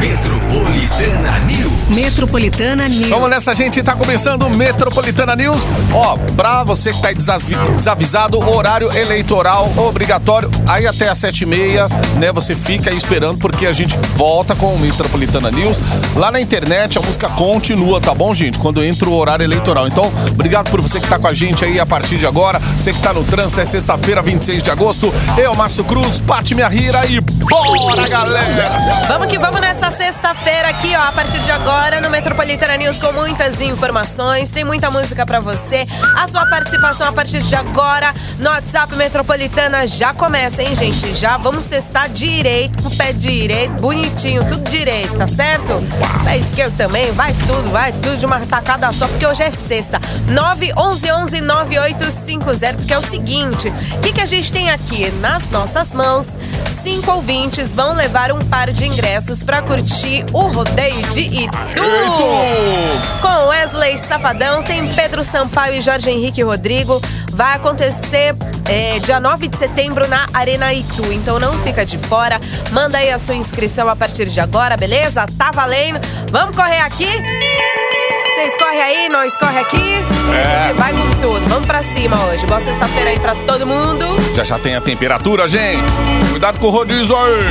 Metropolitana News. Metropolitana News. Vamos nessa, gente. Tá começando o Metropolitana News. Ó, pra você que tá desavi- desavisado, horário eleitoral obrigatório. Aí até às sete e meia, né? Você fica aí esperando porque a gente volta com o Metropolitana News. Lá na internet a música continua, tá bom, gente? Quando entra o horário eleitoral. Então, obrigado por você que tá com a gente aí a partir de agora. Você que tá no trânsito, é sexta-feira, 26 de agosto. Eu, Márcio Cruz, Pati Minha Rira e bora, galera! Vamos que vamos nessa sexta-feira aqui, ó, a partir de agora no Metropolitana News com muitas informações, tem muita música pra você. A sua participação a partir de agora no WhatsApp Metropolitana já começa, hein, gente? Já vamos sextar direito, com o pé direito, bonitinho, tudo direito, tá certo? Pé esquerdo também, vai tudo, vai tudo de uma tacada só, porque hoje é sexta. 911 9850, porque é o seguinte, o que, que a gente tem aqui nas nossas mãos? Cinco ouvintes vão levar um par de ingressos pra curtir o rodeio de Itu. Com Wesley Safadão, tem Pedro Sampaio e Jorge Henrique Rodrigo. Vai acontecer é, dia 9 de setembro na Arena Itu. Então não fica de fora. Manda aí a sua inscrição a partir de agora, beleza? Tá valendo. Vamos correr aqui? Vocês correm aí, nós corre aqui. A gente vai com tudo. Vamos pra cima hoje. Boa sexta-feira aí pra todo mundo. Já já tem a temperatura, gente. Cuidado com o rodízio aí.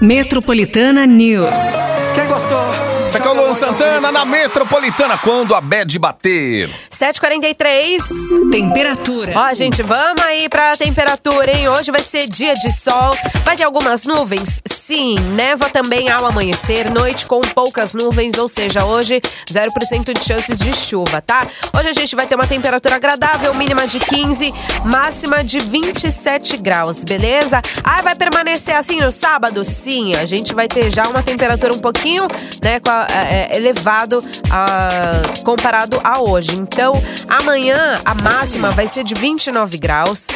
Metropolitana News. Quem gostou? Isso aqui é o Luan Santana na Metropolitana, quando a bad bater. 7h43. Temperatura. Ó, gente, vamos aí pra temperatura, hein? Hoje vai ser dia de sol. Vai ter algumas nuvens? Sim. Neva também ao amanhecer. Noite com poucas nuvens, ou seja, hoje 0% de chances de chuva, tá? Hoje a gente vai ter uma temperatura agradável, mínima de 15, máxima de 27 graus, beleza? Ah, vai permanecer assim no sábado? Sim. A gente vai ter já uma temperatura um pouquinho, né, com a- é, é, elevado a- comparado a hoje. Então, amanhã a máxima vai ser de 29 graus.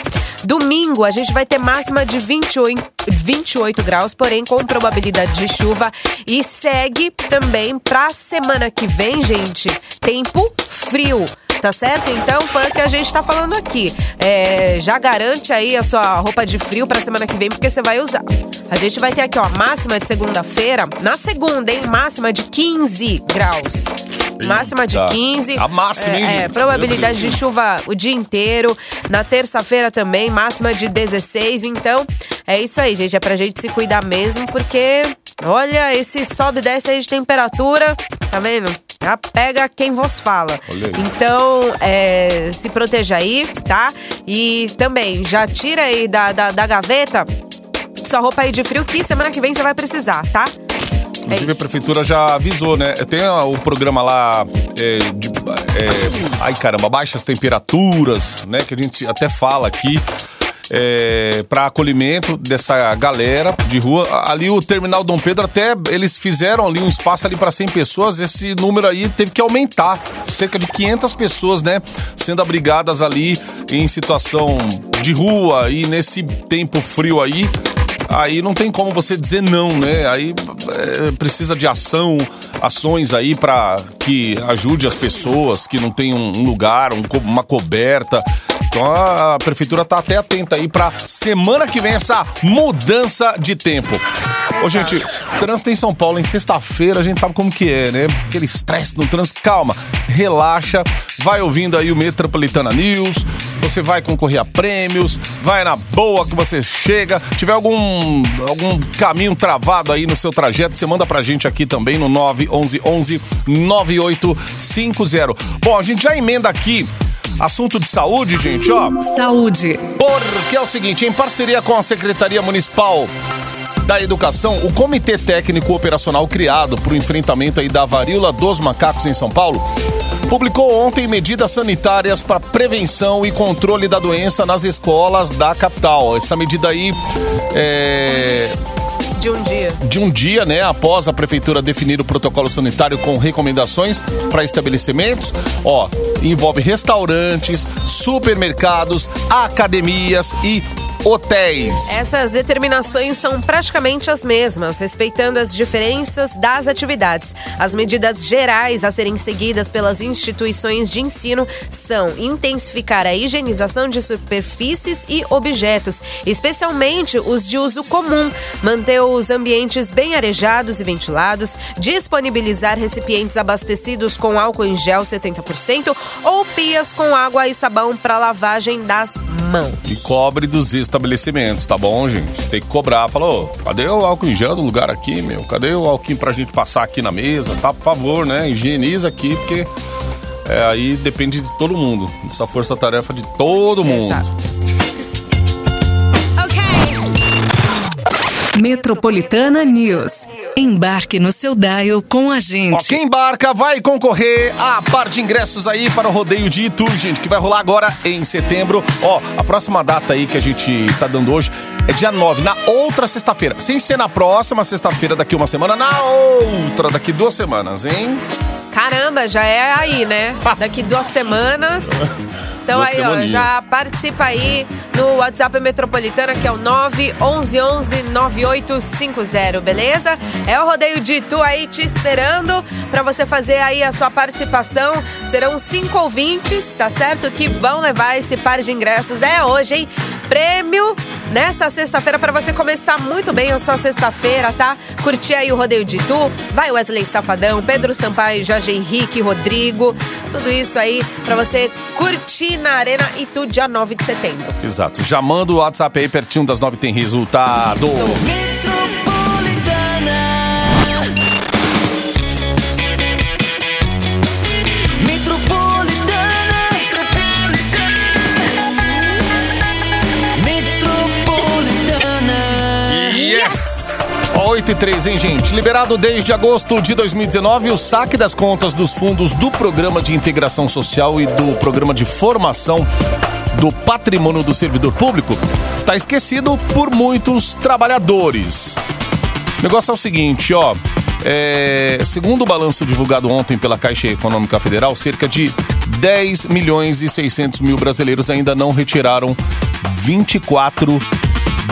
Domingo a gente vai ter máxima de 28, 28 graus, porém com probabilidade de chuva. E segue também pra semana que vem, gente, tempo frio. Tá certo? Então foi o que a gente tá falando aqui. É, já garante aí a sua roupa de frio pra semana que vem, porque você vai usar. A gente vai ter aqui, ó, máxima de segunda-feira. Na segunda, hein? Máxima de 15 graus. Máxima de Eita. 15. A máxima, hein, É, é, probabilidade de chuva o dia inteiro. Na terça-feira também, máxima de 16. Então, é isso aí, gente. É pra gente se cuidar mesmo, porque, olha, esse sobe e desce aí de temperatura, tá vendo? Já pega quem vos fala. Olha aí. Então, é, se proteja aí, tá? E também, já tira aí da, da, da gaveta sua roupa aí de frio, que semana que vem você vai precisar, tá? É Inclusive a isso. prefeitura já avisou, né? Tem o programa lá é, de. é, ai caramba, baixas temperaturas, né? Que a gente até fala aqui. É, para acolhimento dessa galera de rua. Ali o Terminal Dom Pedro até eles fizeram ali um espaço ali para 100 pessoas. Esse número aí teve que aumentar, cerca de 500 pessoas, né, sendo abrigadas ali em situação de rua e nesse tempo frio aí aí não tem como você dizer não, né? Aí é, precisa de ação, ações aí para que ajude as pessoas que não tem um lugar, um uma coberta. Então a prefeitura tá até atenta aí pra semana que vem essa mudança de tempo. Ô, gente, trânsito em São Paulo em sexta-feira, a gente sabe como que é, né? Aquele estresse no trânsito. Calma, relaxa, vai ouvindo aí o Metropolitana News, você vai concorrer a prêmios, vai na boa que você chega. Tiver algum, algum caminho travado aí no seu trajeto, você manda pra gente aqui também no 911 9850. Bom, a gente já emenda aqui assunto de saúde, gente, ó. Saúde. Porque é o seguinte, em parceria com a Secretaria Municipal da Educação, o Comitê Técnico Operacional criado para o enfrentamento aí da varíola dos macacos em São Paulo publicou ontem medidas sanitárias para prevenção e controle da doença nas escolas da capital. Essa medida aí é, De um dia. de um dia, né, após a prefeitura definir o protocolo sanitário com recomendações para estabelecimentos, ó, envolve restaurantes, supermercados, academias e hotéis. Essas determinações são praticamente as mesmas, respeitando as diferenças das atividades. As medidas gerais a serem seguidas pelas instituições de ensino são intensificar a higienização de superfícies e objetos, especialmente os de uso comum, manter os ambientes bem arejados e ventilados, disponibilizar recipientes abastecidos com álcool em gel 70% ou pias com água e sabão para lavagem das mãos. E cobre dos estabelecimentos, tá bom, gente? Tem que cobrar. Falou, cadê o álcool em gel do lugar aqui, meu? Cadê o álcool pra gente passar aqui na mesa? Tá, por favor, né? Higieniza aqui, porque é, aí depende de todo mundo. Essa força-tarefa de todo mundo. Exato. Metropolitana News. Embarque no seu dial com a Ó, gente. quem embarca vai concorrer a par de ingressos aí para o rodeio de Itu, gente, que vai rolar agora em setembro. Ó, a próxima data aí que a gente tá dando hoje é dia 9, na outra sexta-feira. Sem ser na próxima sexta-feira, daqui uma semana, na outra, daqui duas semanas, hein? Caramba, já é aí, né? Daqui duas semanas. Então Duas aí, ó, semaninhas. já participa aí no WhatsApp Metropolitana, que é o 911-9850, beleza? É o Rodeio de Itu aí te esperando pra você fazer aí a sua participação. Serão cinco ouvintes, tá certo? Que vão levar esse par de ingressos. É hoje, hein? Prêmio nessa sexta-feira pra você começar muito bem a sua sexta-feira, tá? Curtir aí o Rodeio de Itu. Vai Wesley Safadão, Pedro Sampaio, Jorge Henrique, Rodrigo. Tudo isso aí pra você curtir na Arena Itu, dia 9 de setembro. Exato. Já manda o WhatsApp aí pertinho das nove tem resultado. 8 e 3, hein, gente? Liberado desde agosto de 2019 o saque das contas dos fundos do Programa de Integração Social e do Programa de Formação do Patrimônio do Servidor Público tá esquecido por muitos trabalhadores. O negócio é o seguinte, ó. é, segundo o balanço divulgado ontem pela Caixa Econômica Federal, cerca de 10 milhões e 600 mil brasileiros ainda não retiraram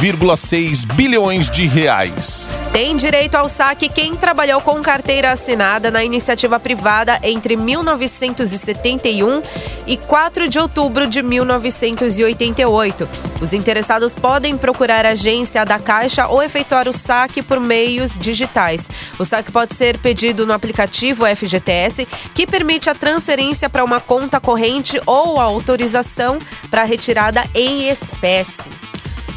24,6 bilhões de reais. Tem direito ao saque quem trabalhou com carteira assinada na iniciativa privada entre 1971 e 4 de outubro de 1988. Os interessados podem procurar a agência da Caixa ou efetuar o saque por meios digitais. O saque pode ser pedido no aplicativo FGTS, que permite a transferência para uma conta corrente ou a autorização para retirada em espécie.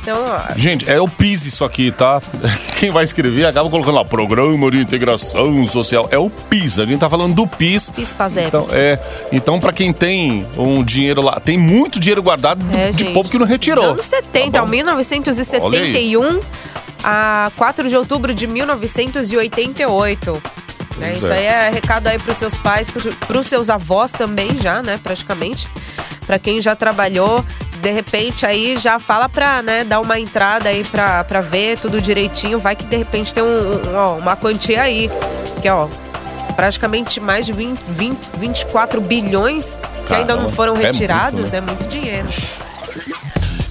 Então, Gente, é o PIS isso aqui, tá? Quem vai escrever acaba colocando lá Programa de Integração Social. É o PIS, a gente tá falando do PIS. PIS PASEP. Então, é, então para quem tem um dinheiro lá, tem muito dinheiro guardado do- É, de gente. povo que não retirou. Anos 70, Tá bom? 1971 a 4 de outubro de 1988. Né, Pois Isso é. aí é recado aí pros seus pais, pro- pros seus avós também já, né, praticamente. Pra quem já trabalhou, de repente aí já fala pra, né, dar uma entrada aí pra, pra ver tudo direitinho. Vai que de repente tem um, um, ó, uma quantia aí, que ó, praticamente mais de 20, 20 24 bilhões que ainda não Caramba, foram é muito, retirados, né? é muito dinheiro.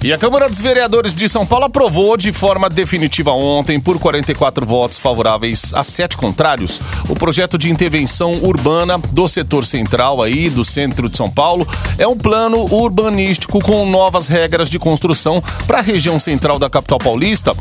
E a Câmara dos Vereadores de São Paulo aprovou de forma definitiva ontem, por 44 votos favoráveis a sete contrários, o projeto de intervenção urbana do setor central aí, do centro de São Paulo. É um plano urbanístico com novas regras de construção para a região central da capital paulista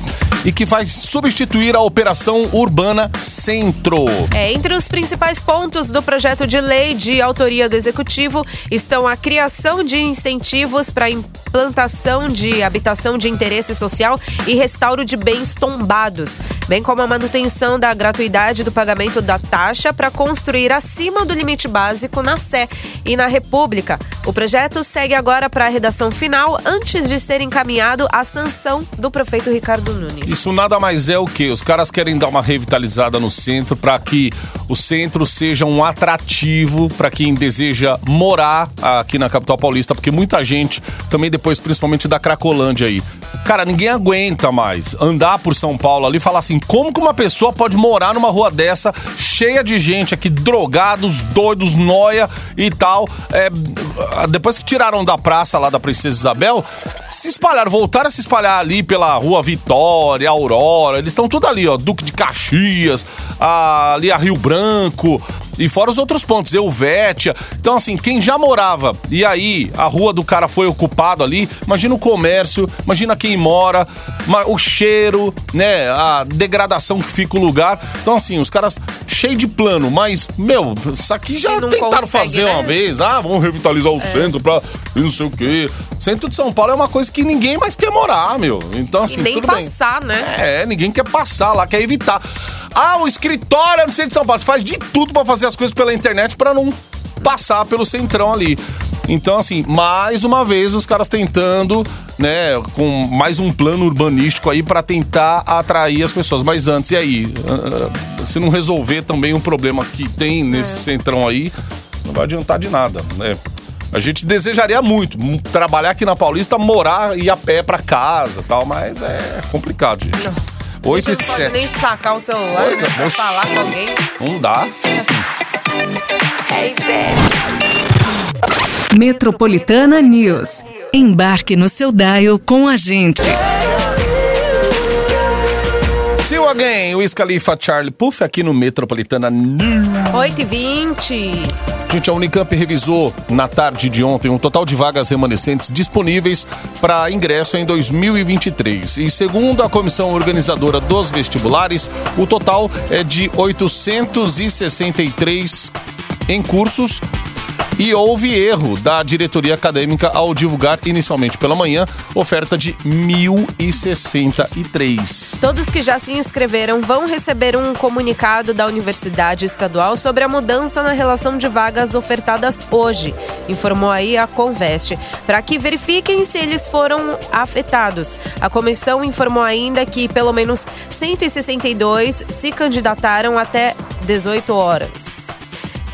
e que vai substituir a Operação Urbana Centro. É, entre os principais pontos do projeto de lei de autoria do Executivo estão a criação de incentivos para implantação de habitação de interesse social e restauro de bens tombados, bem como a manutenção da gratuidade do pagamento da taxa para construir acima do limite básico na Sé e na República. O projeto segue agora para a redação final antes de ser encaminhado à sanção do prefeito Ricardo Nunes. Isso nada mais é o que? Os caras querem dar uma revitalizada no centro para que o centro seja um atrativo para quem deseja morar aqui na capital paulista, porque muita gente, também depois principalmente da Cracolândia aí. Cara, ninguém aguenta mais andar por São Paulo ali e falar assim: como que uma pessoa pode morar numa rua dessa, cheia de gente aqui, drogados, doidos, noia e tal. É, depois que tiraram da praça lá da Princesa Isabel, se espalharam, voltaram a se espalhar ali pela Rua Vitória, Aurora. Eles estão tudo ali, ó. Duque de Caxias, a- ali a Rio Branco. E fora os outros pontos, Elvétia. Então, assim, quem já morava e aí a rua do cara foi ocupada ali, imagina o comércio, imagina quem mora, o cheiro, né? A degradação que fica o lugar. Então, assim, os caras cheio de plano, mas, meu, isso aqui já tentaram consegue, fazer né? uma vez. Ah, vamos revitalizar o centro pra não sei o quê. Centro de São Paulo é uma coisa que ninguém mais quer morar, meu. Então, assim, E nem tudo bem. passar, né? É, ninguém quer passar lá, quer evitar. Ah, o escritório é no centro de São Paulo. Você faz de tudo pra fazer as coisas pela internet pra não passar pelo centrão ali. Então, assim, mais uma vez os caras tentando, né, com mais um plano urbanístico aí pra tentar atrair as pessoas. Mas antes, e aí? Ah, se não resolver também um problema que tem nesse centrão aí, não vai adiantar de nada, né? A gente desejaria muito trabalhar aqui na Paulista, morar e ir a pé pra casa e tal, mas é complicado, gente. 8 e Você não pode 7. nem sacar o celular Pois é, pra moço. falar com alguém. Não dá. Metropolitana News. Embarque no seu dial com a gente. Again, Wiz Khalifa Charlie Puff aqui no Metropolitana News. 8 e 20 Gente, a Unicamp revisou na tarde de ontem um total de vagas remanescentes disponíveis para ingresso em 2023. E segundo a comissão organizadora dos vestibulares, o total é de 863 em cursos. E houve erro da diretoria acadêmica ao divulgar inicialmente pela manhã oferta de 1.063. Todos que já se inscreveram vão receber um comunicado da Universidade Estadual sobre a mudança na relação de vagas ofertadas hoje, informou aí a Conveste, para que verifiquem se eles foram afetados. A comissão informou ainda que pelo menos 162 se candidataram até 18 horas.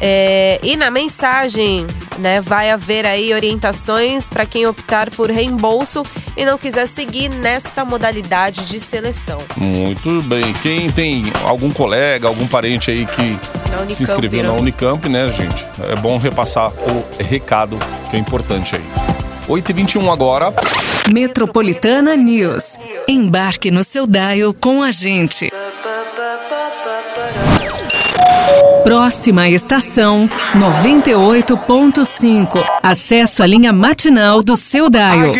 É, e na mensagem, né, vai haver aí orientações para quem optar por reembolso e não quiser seguir nesta modalidade de seleção. Muito bem. Quem tem algum colega, algum parente aí que Unicamp, se inscreveu na? Unicamp, né, gente? É bom repassar o recado que é importante aí. 8h21 agora. Metropolitana News. Embarque no seu dial com a gente. Próxima estação 98.5. Acesso à linha matinal do seu time.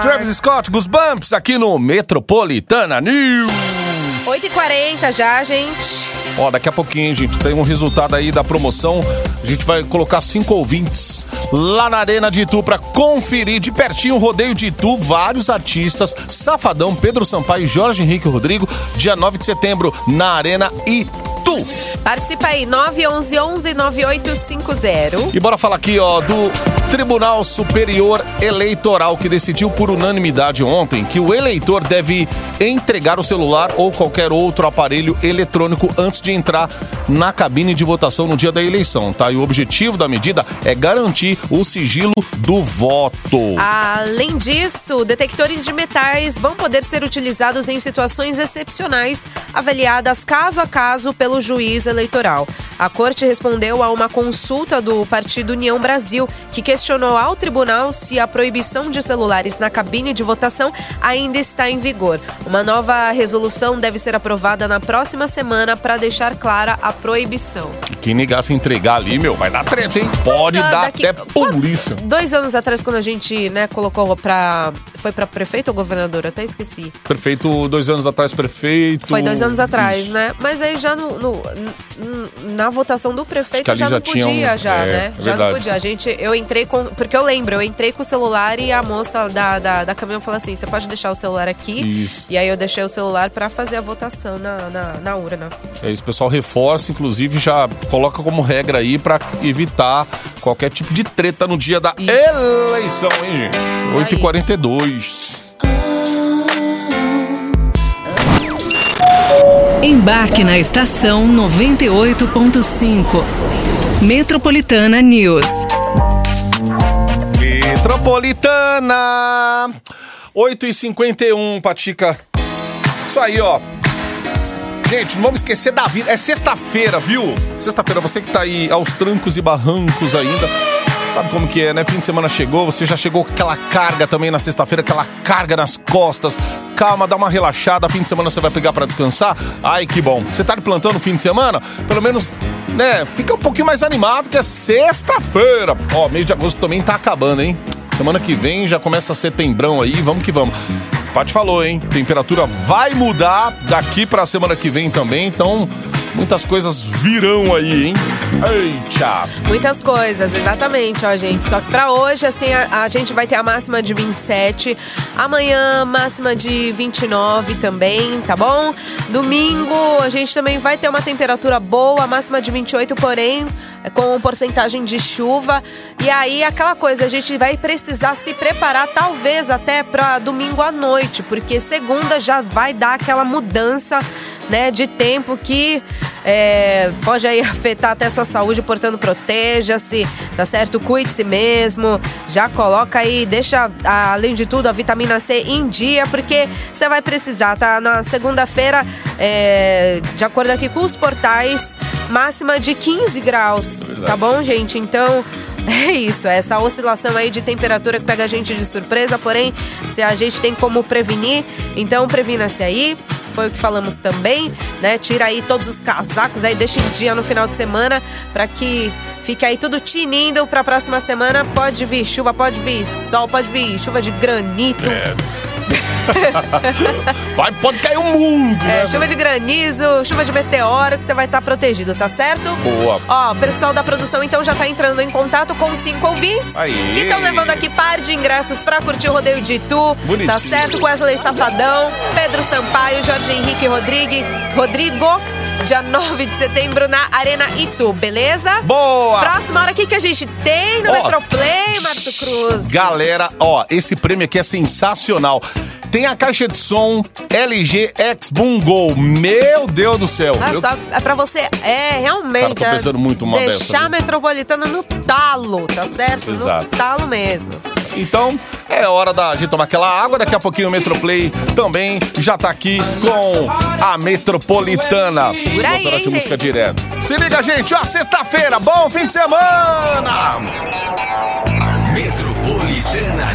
Travis Scott, Goosebumps, aqui no Metropolitana News. 8h40 já, gente. Ó, daqui a pouquinho, gente, tem um resultado aí da promoção. A gente vai colocar cinco ouvintes lá na Arena de Itu pra conferir de pertinho o rodeio de Itu. Vários artistas, Safadão, Pedro Sampaio, Jorge Henrique Rodrigo, dia 9 de setembro, na Arena Itu. Participa aí, 911-9850. E bora falar aqui, ó, do Tribunal Superior Eleitoral, que decidiu por unanimidade ontem que o eleitor deve entregar o celular ou qualquer outro aparelho eletrônico antes de entrar na cabine de votação no dia da eleição, tá? E o objetivo da medida é garantir o sigilo do voto. Além disso, detectores de metais vão poder ser utilizados em situações excepcionais, avaliadas caso a caso pelo juiz eleitoral. A corte respondeu a uma consulta do Partido União Brasil, que questionou ao tribunal se a proibição de celulares na cabine de votação ainda está em vigor. Uma nova resolução deve ser aprovada na próxima semana para deixar clara a proibição. Quem negar se entregar ali, meu, vai dar treta, hein? Pode Pois é, dar daqui- até polícia. Dois anos atrás, quando a gente, né, colocou pra. Foi pra prefeito ou governador? Até esqueci. Prefeito, dois anos atrás, prefeito. Foi dois anos atrás, Isso. né? Mas aí já no, no- na votação do prefeito já, já não tinha podia, um- já, é, né? é já não podia. A gente, eu entrei com. Porque eu lembro, eu entrei com o celular e a moça da, da, da caminhão falou assim: você pode deixar o celular aqui. Isso. E aí eu deixei o celular pra fazer a votação na, na, na urna. É isso, o pessoal reforça, inclusive já coloca como regra aí pra evitar qualquer tipo de treta no dia da eleição, hein, gente? aí. 8h42. Embarque na estação 98.5. Metropolitana News. Metropolitana! 8h51, Patica. Isso aí, ó. Gente, não vamos esquecer da vida. É sexta-feira, viu? Sexta-feira, você que tá aí aos trancos e barrancos ainda. Sabe como que é, né? Fim de semana chegou, você já chegou com aquela carga também na sexta-feira, aquela carga nas costas. Calma, dá uma relaxada, fim de semana você vai pegar pra descansar. Ai, que bom. Você tá no fim de semana? Pelo menos, né, fica um pouquinho mais animado que é sexta-feira. Ó, mês de agosto também tá acabando, hein? Semana que vem já começa setembrão aí, vamos que vamos. Paty falou, hein? Temperatura vai mudar daqui pra semana que vem também, então muitas coisas virão aí, hein? Eita! Muitas coisas, exatamente, ó, gente. Só que pra hoje, assim, a, a gente vai ter a máxima de 27. Amanhã, máxima de 29 também, tá bom? Domingo, a gente também vai ter uma temperatura boa, máxima de 28, porém, é com porcentagem de chuva. E aí, aquela coisa, a gente vai precisar se preparar, talvez até pra domingo à noite, porque segunda já vai dar aquela mudança né, de tempo que é, pode aí afetar até a sua saúde, portanto, proteja-se, tá certo? Cuide-se mesmo, já coloca aí, deixa, além de tudo, a vitamina C em dia, porque você vai precisar, tá? Na segunda-feira, é, de acordo aqui com os portais, máxima de 15 graus, tá bom, gente? Então. É isso, é essa oscilação aí de temperatura que pega a gente de surpresa, porém, se a gente tem como prevenir, então previna-se aí, foi o que falamos também, né? Tira aí todos os casacos aí, deixa em dia no final de semana para que fique aí tudo tinindo para a próxima semana. Pode vir chuva, pode vir sol, pode vir chuva de granito. É. Vai, pode cair o mundo, É, né? chuva de granizo, chuva de meteoro, que você vai estar protegido, tá certo? Boa. Ó, o pessoal da produção então já tá entrando em contato com cinco ouvintes Aí. que estão levando aqui par de ingressos pra curtir o rodeio de Itu, Bonitinho. tá certo? Wesley Safadão, Pedro Sampaio, Jorge Henrique Rodrigue, Rodrigo, dia 9 de setembro na Arena Itu, beleza? Boa! Próxima hora, o que, que a gente tem no Ó. Metroplay, Marto Cruz? Galera, ó, esse prêmio aqui é sensacional. Tem a caixa de som LG X Boom Go. Meu Deus do céu. Ah, Eu- só é pra você, é, realmente. Cara, tô pensando muito uma Deixar dessa, a metropolitana no talo, tá certo? Exato. No talo mesmo. Então, é hora da gente tomar aquela água. Daqui a pouquinho o Metroplay também já tá aqui com a Metropolitana. Segura aí, de hein, música direto. Se liga, gente. Ó, sexta-feira. Bom fim de semana. Metropolitana.